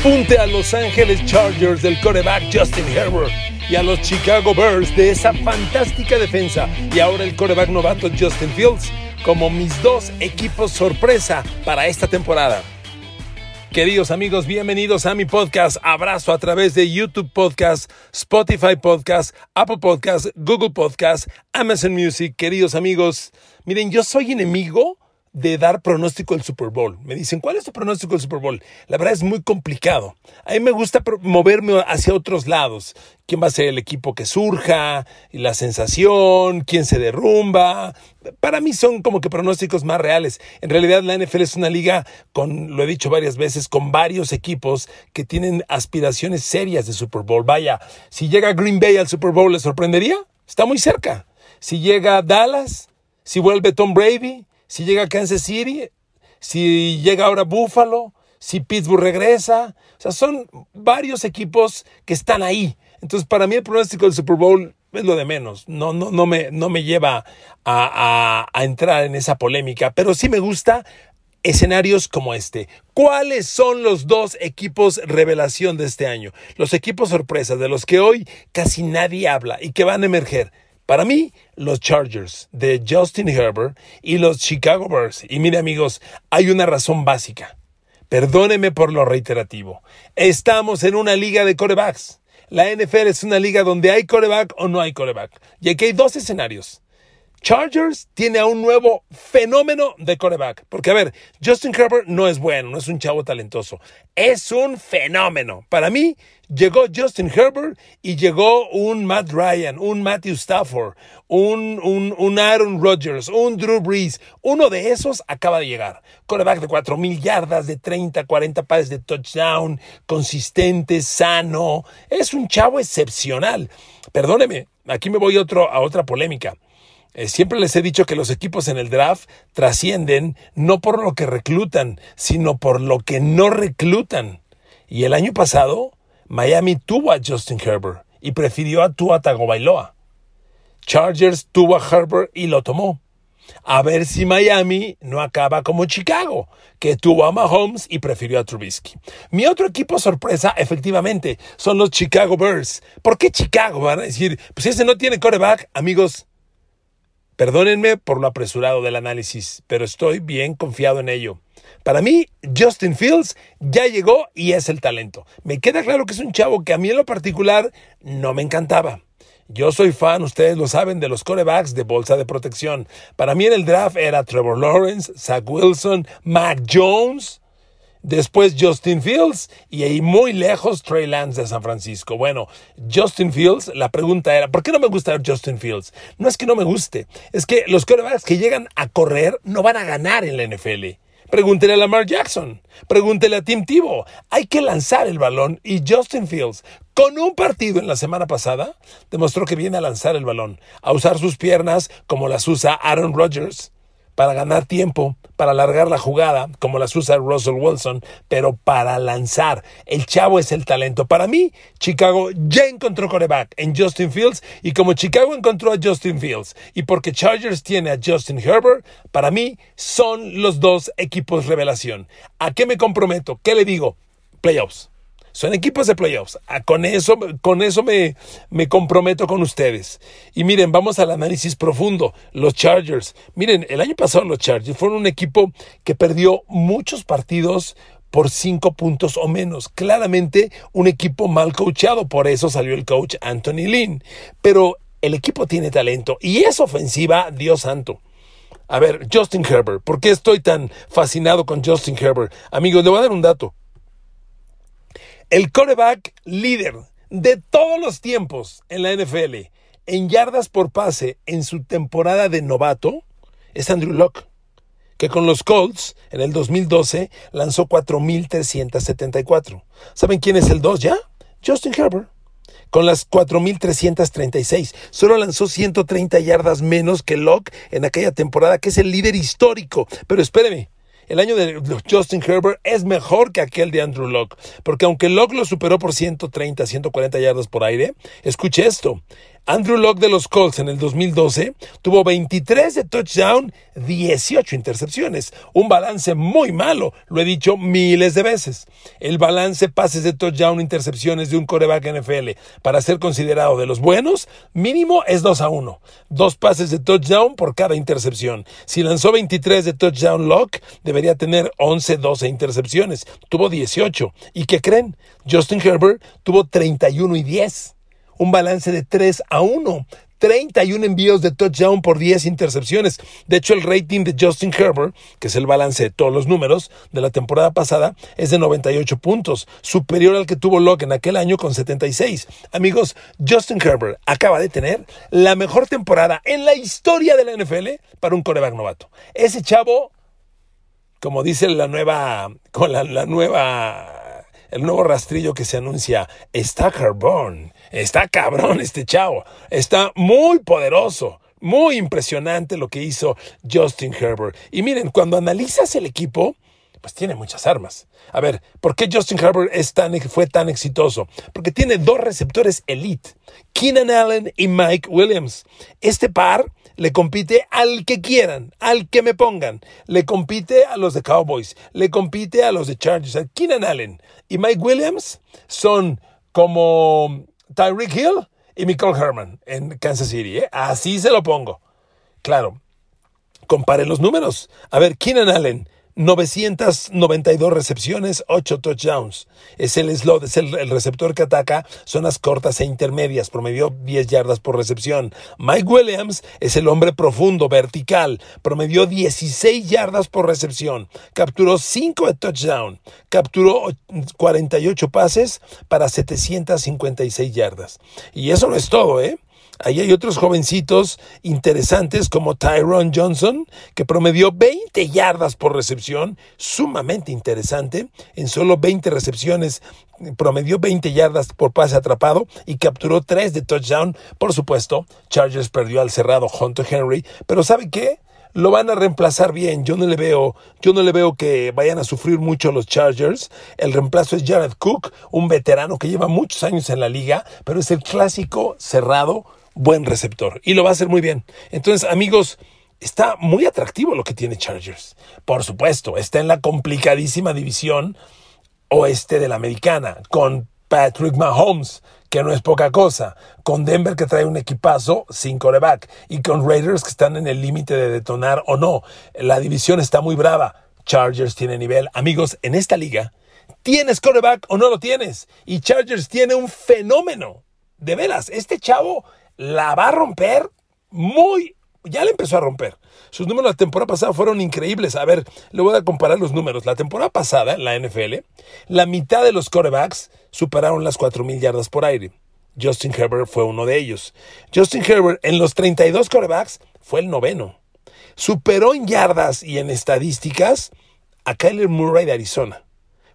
Apunte a Los Ángeles Chargers del coreback Justin Herbert y a los Chicago Bears de esa fantástica defensa y ahora el coreback novato Justin Fields como mis dos equipos sorpresa para esta temporada. Queridos amigos, bienvenidos a mi podcast. Abrazo a través de YouTube Podcast, Spotify Podcast, Apple Podcast, Google Podcast, Amazon Music. Queridos amigos, miren, yo soy enemigo de dar pronóstico del Super Bowl. Me dicen, ¿cuál es tu pronóstico del Super Bowl? La verdad es muy complicado. A mí me gusta moverme hacia otros lados. ¿Quién va a ser el equipo que surja? Y la sensación, quién se derrumba. Para mí son como que pronósticos más reales. En realidad la NFL es una liga con, lo he dicho varias veces, con varios equipos que tienen aspiraciones serias de Super Bowl. Vaya, si llega Green Bay al Super Bowl, ¿le sorprendería? Está muy cerca. Si llega Dallas, si vuelve Tom Brady, si llega Kansas City, si llega ahora Buffalo, si Pittsburgh regresa. O sea, son varios equipos que están ahí. Entonces, para mí el pronóstico del Super Bowl es lo de menos. No, no, no, me, no me lleva a, a entrar en esa polémica, pero sí me gusta escenarios como este. ¿Cuáles son los dos equipos revelación de este año? Los equipos sorpresas de los que hoy casi nadie habla y que van a emerger. Para mí, los Chargers de Justin Herbert y los Chicago Bears. Y mire amigos, hay una razón básica. Perdóneme por lo reiterativo. Estamos en una liga de corebacks. La NFL es una liga donde hay coreback o no hay coreback. Y aquí hay dos escenarios. Chargers tiene a un nuevo fenómeno de coreback. Porque, a ver, Justin Herbert no es bueno, no es un chavo talentoso. Es un fenómeno. Para mí, llegó Justin Herbert y llegó un Matt Ryan, un Matthew Stafford, un, un, Aaron Rodgers, un Drew Brees. Uno de esos acaba de llegar. Coreback de 4.000 yardas, de 30, 40 pares de touchdown, consistente, sano. Es un chavo excepcional. Perdóneme, aquí me voy otro, a otra polémica. Eh, siempre les he dicho que los equipos en el draft trascienden no por lo que reclutan, sino por lo que no reclutan. Y el año pasado, Miami tuvo a Justin Herbert y prefirió a Tua Tagovailoa. Chargers tuvo a Herbert y lo tomó. A ver si Miami no acaba como Chicago, que tuvo a Mahomes y prefirió a Trubisky. Mi otro equipo sorpresa, efectivamente, son los Chicago Bears. ¿Por qué Chicago? Van a decir, pues ese no tiene coreback, amigos. Perdónenme por lo apresurado del análisis, pero estoy bien confiado en ello. Para mí, Justin Fields ya llegó y es el talento. Me queda claro que es un chavo que a mí en lo particular no me encantaba. Yo soy fan, ustedes lo saben, de los corebacks de bolsa de protección. Para mí en el draft era Trevor Lawrence, Zach Wilson, Mac Jones, Después Justin Fields y ahí muy lejos Trey Lance de San Francisco. Bueno, Justin Fields, la pregunta era, ¿por qué no me gusta Justin Fields? No es que no me guste, es que los quarterbacks que llegan a correr no van a ganar en la NFL. Pregúntele a Lamar Jackson, pregúntele a Tim Tebow. Hay que lanzar el balón y Justin Fields, con un partido en la semana pasada, demostró que viene a lanzar el balón, a usar sus piernas como las usa Aaron Rodgers para ganar tiempo, para alargar la jugada, como las usa Russell Wilson, pero para lanzar. El chavo es el talento. Para mí, Chicago ya encontró coreback en Justin Fields y como Chicago encontró a Justin Fields y porque Chargers tiene a Justin Herbert, para mí son los dos equipos revelación. ¿A qué me comprometo? ¿Qué le digo? Playoffs. Son equipos de playoffs. Ah, con eso, con eso me, me comprometo con ustedes. Y miren, vamos al análisis profundo. Los Chargers. Miren, el año pasado los Chargers fueron un equipo que perdió muchos partidos por cinco puntos o menos. Claramente un equipo mal coachado, por eso salió el coach Anthony Lynn. Pero el equipo tiene talento y es ofensiva, Dios santo. A ver, Justin Herbert, ¿por qué estoy tan fascinado con Justin Herbert? Amigos, le voy a dar un dato. El coreback líder de todos los tiempos en la NFL en yardas por pase en su temporada de novato es Andrew Locke, que con los Colts en el 2012 lanzó 4.374. ¿Saben quién es el 2 ya? Justin Herbert. Con las 4.336. Solo lanzó 130 yardas menos que Locke en aquella temporada, que es el líder histórico. Pero espéreme, el año de Justin Herbert es mejor que aquel de Andrew Locke, porque aunque Locke lo superó por 130, 140 yardas por aire, escuche esto, Andrew Locke de los Colts en el 2012 tuvo 23 de touchdown, 18 intercepciones. Un balance muy malo, lo he dicho miles de veces. El balance pases de touchdown, intercepciones de un coreback NFL para ser considerado de los buenos, mínimo es 2 a 1. Dos pases de touchdown por cada intercepción. Si lanzó 23 de touchdown Locke, debería tener 11, 12 intercepciones. Tuvo 18. ¿Y qué creen? Justin Herbert tuvo 31 y 10 un balance de 3 a 1. 31 envíos de touchdown por 10 intercepciones. De hecho, el rating de Justin Herbert, que es el balance de todos los números de la temporada pasada, es de 98 puntos, superior al que tuvo Locke en aquel año con 76. Amigos, Justin Herbert acaba de tener la mejor temporada en la historia de la NFL para un coreback novato. Ese chavo, como dice la nueva, con la, nueva el nuevo rastrillo que se anuncia, está carbón, está cabrón este chavo, está muy poderoso. Muy impresionante lo que hizo Justin Herbert. Y miren, cuando analizas el equipo, pues tiene muchas armas. A ver, ¿por qué Justin Herbert es tan, fue tan exitoso? Porque tiene dos receptores elite, Keenan Allen y Mike Williams. Este par le compite al que quieran, al que me pongan. Le compite a los de Cowboys, le compite a los de Chargers. Keenan Allen y Mike Williams son como Tyreek Hill y Michael Herman en Kansas City. ¿eh? Así se lo pongo. Claro, comparen los números. A ver, Keenan Allen, 992 recepciones, 8 touchdowns. Es el slot, es el, receptor que ataca zonas cortas e intermedias, promedió 10 yardas por recepción. Mike Williams es el hombre profundo, vertical, promedió 16 yardas por recepción, capturó 5 de touchdown, capturó 48 pases para 756 yardas. Y eso no es todo, ¿eh? Ahí hay otros jovencitos interesantes como Tyrone Johnson, que promedió 20 yardas por recepción, sumamente interesante. En solo 20 recepciones promedió 20 yardas por pase atrapado y capturó 3 de touchdown. Por supuesto, Chargers perdió al cerrado Hunter Henry, pero ¿sabe qué? lo van a reemplazar bien. Yo no le veo, yo no le veo que vayan a sufrir mucho los Chargers. El reemplazo es Jared Cook, un veterano que lleva muchos años en la liga, pero es el clásico cerrado buen receptor y lo va a hacer muy bien. Entonces, amigos, está muy atractivo lo que tiene Chargers. Por supuesto, está en la complicadísima división oeste de la americana, con Patrick Mahomes, que no es poca cosa, con Denver que trae un equipazo sin coreback y con Raiders que están en el límite de detonar o no. La división está muy brava. Chargers tiene nivel. Amigos, en esta liga, ¿tienes coreback o no lo tienes? Y Chargers tiene un fenómeno. De veras, este chavo la va a romper muy ya le empezó a romper. Sus números la temporada pasada fueron increíbles. A ver, le voy a comparar los números. La temporada pasada, en la NFL, la mitad de los quarterbacks superaron las 4.000 yardas por aire. Justin Herbert fue uno de ellos. Justin Herbert en los 32 quarterbacks fue el noveno. Superó en yardas y en estadísticas a Kyler Murray de Arizona.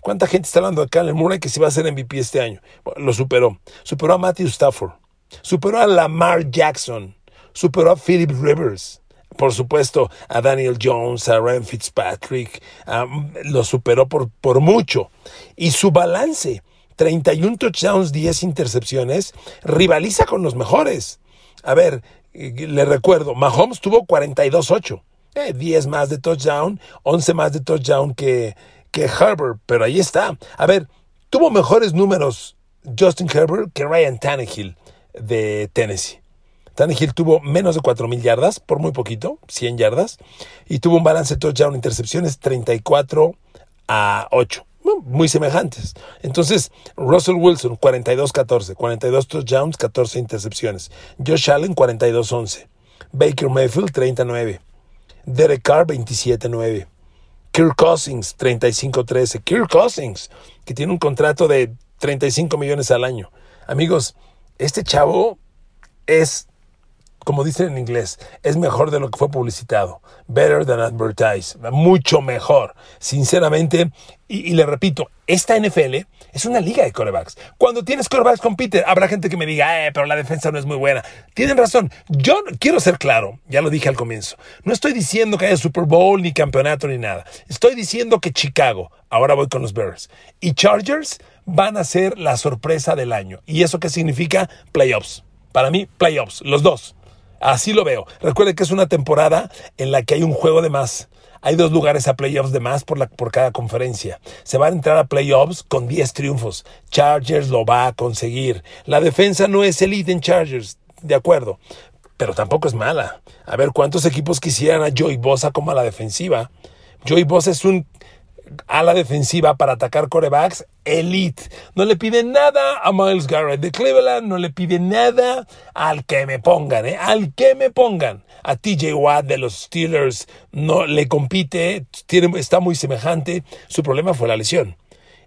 ¿Cuánta gente está hablando de Kyler Murray que se va a hacer MVP este año? lo superó. Superó a Matthew Stafford. Superó a Lamar Jackson. Superó a Philip Rivers. Por supuesto, a Daniel Jones, a Ryan Fitzpatrick. lo superó por, por mucho. Y su balance, 31 touchdowns, 10 intercepciones, rivaliza con los mejores. A ver, le recuerdo, Mahomes tuvo 42-8. 10 eh, más de touchdown, 11 más de touchdown que, que Herbert, pero ahí está. A ver, tuvo mejores números Justin Herbert que Ryan Tannehill de Tennessee. Tannehill tuvo menos de 4.000 yardas, por muy poquito, 100 yardas, y tuvo un balance de touchdown intercepciones 34 a 8, muy semejantes. Entonces, Russell Wilson 42-14, 42 touchdowns, 14 intercepciones. Josh Allen 42-11, Baker Mayfield 39, Derek Carr 27-9. Kirk Cousins, 35-13. Kirk Cousins, que tiene un contrato de 35 millones al año. Amigos, este chavo es, como dicen en inglés, es mejor de lo que fue publicitado. Better than advertised. Mucho mejor. Sinceramente, y, le repito, esta NFL es una liga de corebacks. Cuando tienes corebacks compite, habrá gente que me diga, eh, pero la defensa no es muy buena. Tienen razón. Yo quiero ser claro, ya lo dije al comienzo. No estoy diciendo que haya Super Bowl, ni campeonato, ni nada. Estoy diciendo que Chicago, ahora voy con los Bears, y Chargers van a ser la sorpresa del año. ¿Y eso qué significa? Playoffs. Para mí, playoffs, los dos. Así lo veo. Recuerde que es una temporada en la que hay un juego de más. Hay dos lugares a playoffs de más por, la, por cada conferencia. Se van a entrar a playoffs con 10 triunfos. Chargers lo va a conseguir. La defensa no es elite en Chargers, de acuerdo, pero tampoco es mala. A ver cuántos equipos quisieran a Joey Bosa como a la defensiva. Joey Bosa es un a la defensiva para atacar corebacks elite. No le piden nada a Miles Garrett de Cleveland, no le piden nada al que me pongan, ¿eh? al que me pongan. A TJ Watt de los Steelers no le compite, tiene, está muy semejante. Su problema fue la lesión.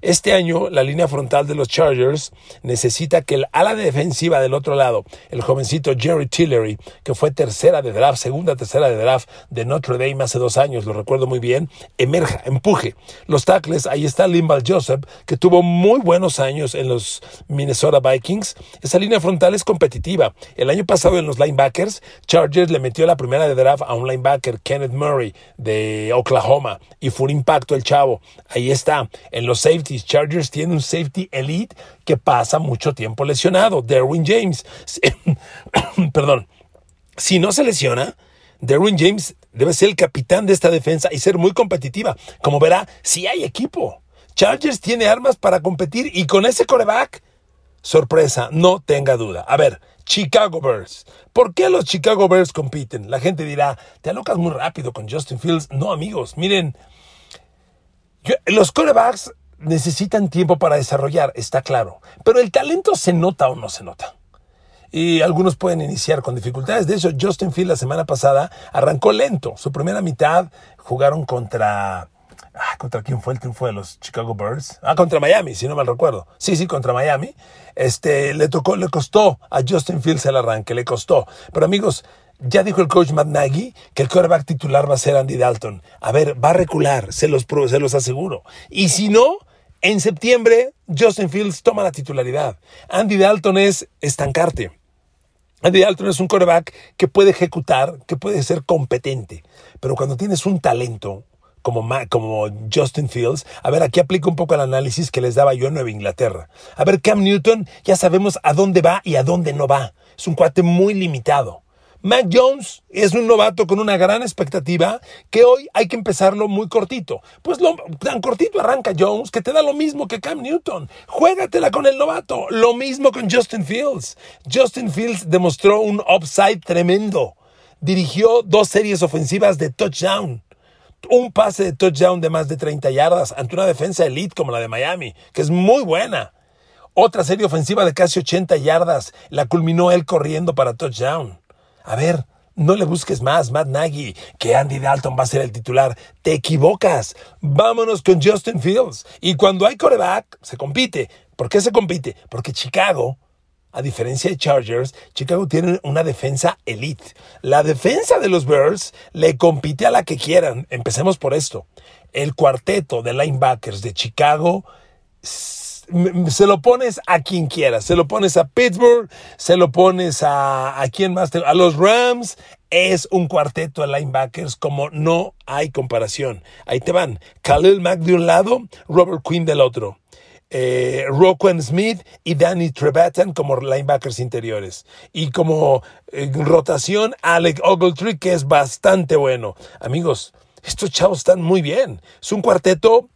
Este año, la línea frontal de los Chargers necesita que el ala defensiva del otro lado, el jovencito Jerry Tillery, que fue tercera de draft, segunda tercera de draft de Notre Dame hace dos años, lo recuerdo muy bien, emerja, empuje. Los tackles, ahí está Limbal Joseph, que tuvo muy buenos años en los Minnesota Vikings. Esa línea frontal es competitiva. El año pasado en los linebackers, Chargers le metió la primera de draft a un linebacker, Kenneth Murray, de Oklahoma, y fue un impacto el chavo. Ahí está. En los safety Chargers tiene un safety elite que pasa mucho tiempo lesionado, Derwin James. Perdón. Si no se lesiona, Derwin James debe ser el capitán de esta defensa y ser muy competitiva. Como verá, si hay equipo. Chargers tiene armas para competir y con ese coreback, sorpresa, no tenga duda. A ver, Chicago Bears. ¿Por qué los Chicago Bears compiten? La gente dirá, te alocas muy rápido con Justin Fields. No, amigos, miren, los corebacks necesitan tiempo para desarrollar, está claro. Pero el talento se nota o no se nota. Y algunos pueden iniciar con dificultades. De hecho, Justin Field la semana pasada arrancó lento. Su primera mitad jugaron contra... Ah, ¿Contra quién fue el triunfo de los Chicago Birds? Ah, contra Miami, si no mal recuerdo. Sí, sí, contra Miami. Este, le tocó, le costó a Justin Fields el arranque, le costó. Pero amigos, ya dijo el coach Matt Nagy que el quarterback titular va a ser Andy Dalton. A ver, va a recular, se los, se los aseguro. Y si no, en septiembre, Justin Fields toma la titularidad. Andy Dalton es estancarte. Andy Dalton es un quarterback que puede ejecutar, que puede ser competente. Pero cuando tienes un talento como, como Justin Fields, a ver, aquí aplico un poco el análisis que les daba yo en Nueva Inglaterra. A ver, Cam Newton, ya sabemos a dónde va y a dónde no va. Es un cuate muy limitado. Mac Jones es un novato con una gran expectativa que hoy hay que empezarlo muy cortito. Pues tan cortito arranca Jones que te da lo mismo que Cam Newton. Juégatela con el novato. Lo mismo con Justin Fields. Justin Fields demostró un upside tremendo. Dirigió dos series ofensivas de touchdown. Un pase de touchdown de más de 30 yardas ante una defensa elite como la de Miami, que es muy buena. Otra serie ofensiva de casi 80 yardas la culminó él corriendo para touchdown. A ver, no le busques más, Matt Nagy, que Andy Dalton va a ser el titular. Te equivocas. Vámonos con Justin Fields. Y cuando hay coreback, se compite. ¿Por qué se compite? Porque Chicago, a diferencia de Chargers, Chicago tiene una defensa elite. La defensa de los Bears le compite a la que quieran. Empecemos por esto. El cuarteto de linebackers de Chicago se lo pones a quien quieras. Se lo pones a Pittsburgh, se lo pones a, a quién más, a los Rams. Es un cuarteto de linebackers como no hay comparación. Ahí te van. Khalil Mack de un lado, Robert Quinn del otro. Eh, Smith y Danny Trevathan como linebackers interiores. Y como eh, rotación, Alec Ogletree, que es bastante bueno. Amigos, estos chavos están muy bien. Es un cuarteto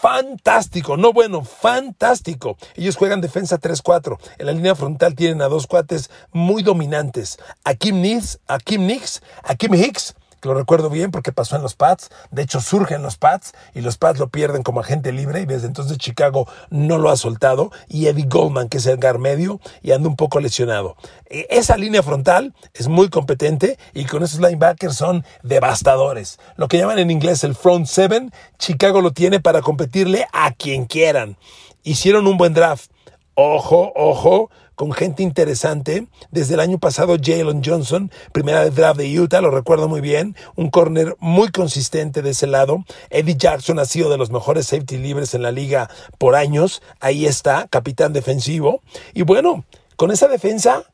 fantástico, no bueno, fantástico. Ellos juegan defensa 3-4. En la línea frontal tienen a dos cuates muy dominantes. A Kim Nix, a Kim Nix, a Kim Hicks lo recuerdo bien porque pasó en los Pats, de hecho surge en los Pats y los Pats lo pierden como agente libre y desde entonces Chicago no lo ha soltado y Eddie Goldman que es el gar medio y anda un poco lesionado. E, esa línea frontal es muy competente y con esos linebackers son devastadores. Lo que llaman en inglés el front seven, Chicago lo tiene para competirle a quien quieran. Hicieron un buen draft. Ojo, ojo, con gente interesante. Desde el año pasado, Jalen Johnson, primera de draft de Utah, lo recuerdo muy bien, un corner muy consistente de ese lado. Eddie Jackson ha sido de los mejores safety libres en la liga por años. Ahí está, capitán defensivo. Y bueno, con esa defensa,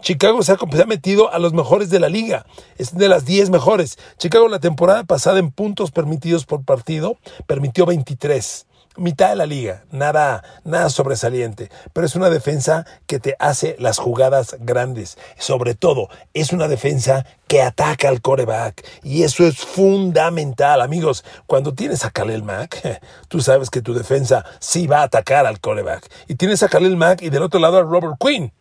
Chicago se ha, se ha, metido a los mejores de la liga. Es de las 10 mejores. Chicago la temporada pasada en puntos permitidos por partido permitió 23. Mitad de la liga, nada, nada sobresaliente, pero es una defensa que te hace las jugadas grandes. Sobre todo, es una defensa que ataca al coreback y eso es fundamental, amigos. Cuando tienes a Khalil Mack, tú sabes que tu defensa sí va a atacar al coreback. Y tienes a Khalil Mack y del otro lado a Robert Quinn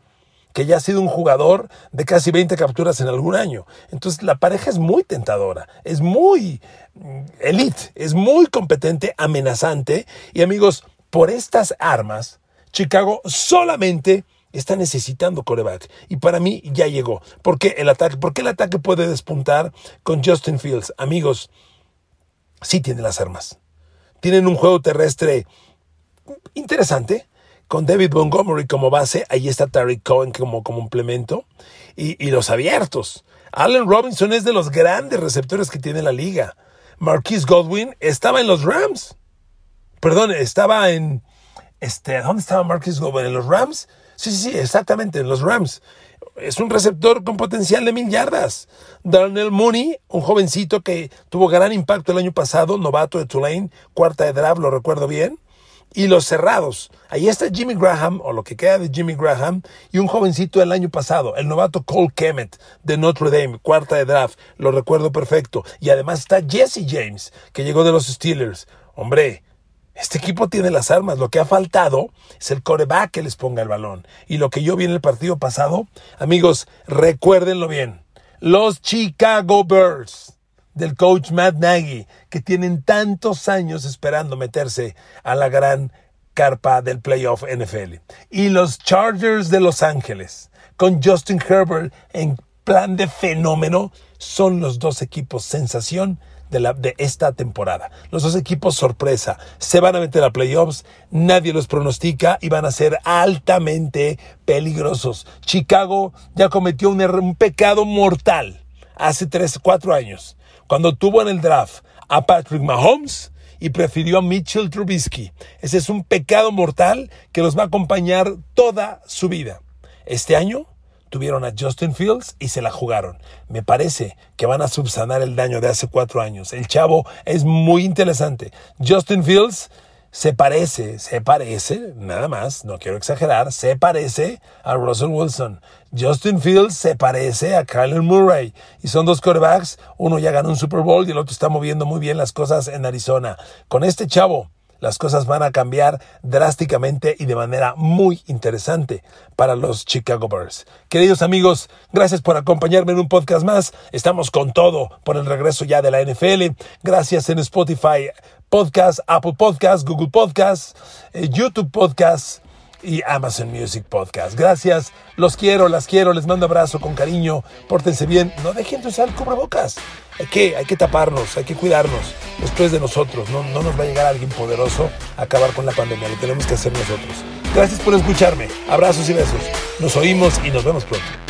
que ya ha sido un jugador de casi 20 capturas en algún año. Entonces la pareja es muy tentadora, es muy mm, elite, es muy competente, amenazante. Y amigos, por estas armas, Chicago solamente está necesitando coreback. Y para mí ya llegó. ¿Por qué el ataque? ¿Por qué el ataque puede despuntar con Justin Fields? Amigos, sí tiene las armas. Tienen un juego terrestre interesante con David Montgomery como base, ahí está Tariq Cohen como, complemento, y, y, los abiertos. Allen Robinson es de los grandes receptores que tiene la liga. Marquise Godwin estaba en los Rams. Perdón, estaba en... Este, ¿Dónde estaba Marquise Godwin? ¿En los Rams? Sí, sí, sí, exactamente, en los Rams. Es un receptor con potencial de mil yardas. Darnell Mooney, un jovencito que tuvo gran impacto el año pasado, novato de Tulane, cuarta de draft, lo recuerdo bien y los cerrados. Ahí está Jimmy Graham, o lo que queda de Jimmy Graham, y un jovencito del año pasado, el novato Cole Kemet de Notre Dame, cuarta de draft, lo recuerdo perfecto. Y además está Jesse James, que llegó de los Steelers. Hombre, este equipo tiene las armas. Lo que ha faltado es el coreback que les ponga el balón. Y lo que yo vi en el partido pasado, amigos, recuérdenlo bien. Los Chicago Bears del coach Matt Nagy, que tienen tantos años esperando meterse a la gran carpa del playoff NFL. Y los Chargers de Los Ángeles, con Justin Herbert en plan de fenómeno, son los dos equipos sensación de, la, de, esta temporada. Los dos equipos sorpresa se van a meter a playoffs, nadie los pronostica y van a ser altamente peligrosos. Chicago ya cometió un, un pecado mortal hace 3, 4 años cuando tuvo en el draft a Patrick Mahomes y prefirió a Mitchell Trubisky. Ese es un pecado mortal que los va a acompañar toda su vida. Este año tuvieron a Justin Fields y se la jugaron. Me parece que van a subsanar el daño de hace cuatro años. El chavo es muy interesante. Justin Fields se parece, se parece, nada más, no quiero exagerar, se parece a Russell Wilson. Justin Fields se parece a Kyler Murray. Y son dos quarterbacks, uno ya ganó un Super Bowl y el otro está moviendo muy bien las cosas en Arizona. Con este chavo, las cosas van a cambiar drásticamente y de manera muy interesante para los Chicago Bears. Queridos amigos, gracias por acompañarme en un podcast más. Estamos con todo por el regreso ya de la NFL. Gracias en Spotify Podcast, Apple Podcast, Google Podcast, eh, YouTube Podcast y Amazon Music Podcast. Gracias, los quiero, las quiero, les mando abrazo con cariño, pórtense bien, no dejen de usar cubrebocas. Hay que, hay que taparnos, hay que cuidarnos después de nosotros. No, no nos va a llegar alguien poderoso a acabar con la pandemia, lo tenemos que hacer nosotros. Gracias por escucharme, abrazos y besos. Nos oímos y nos vemos pronto.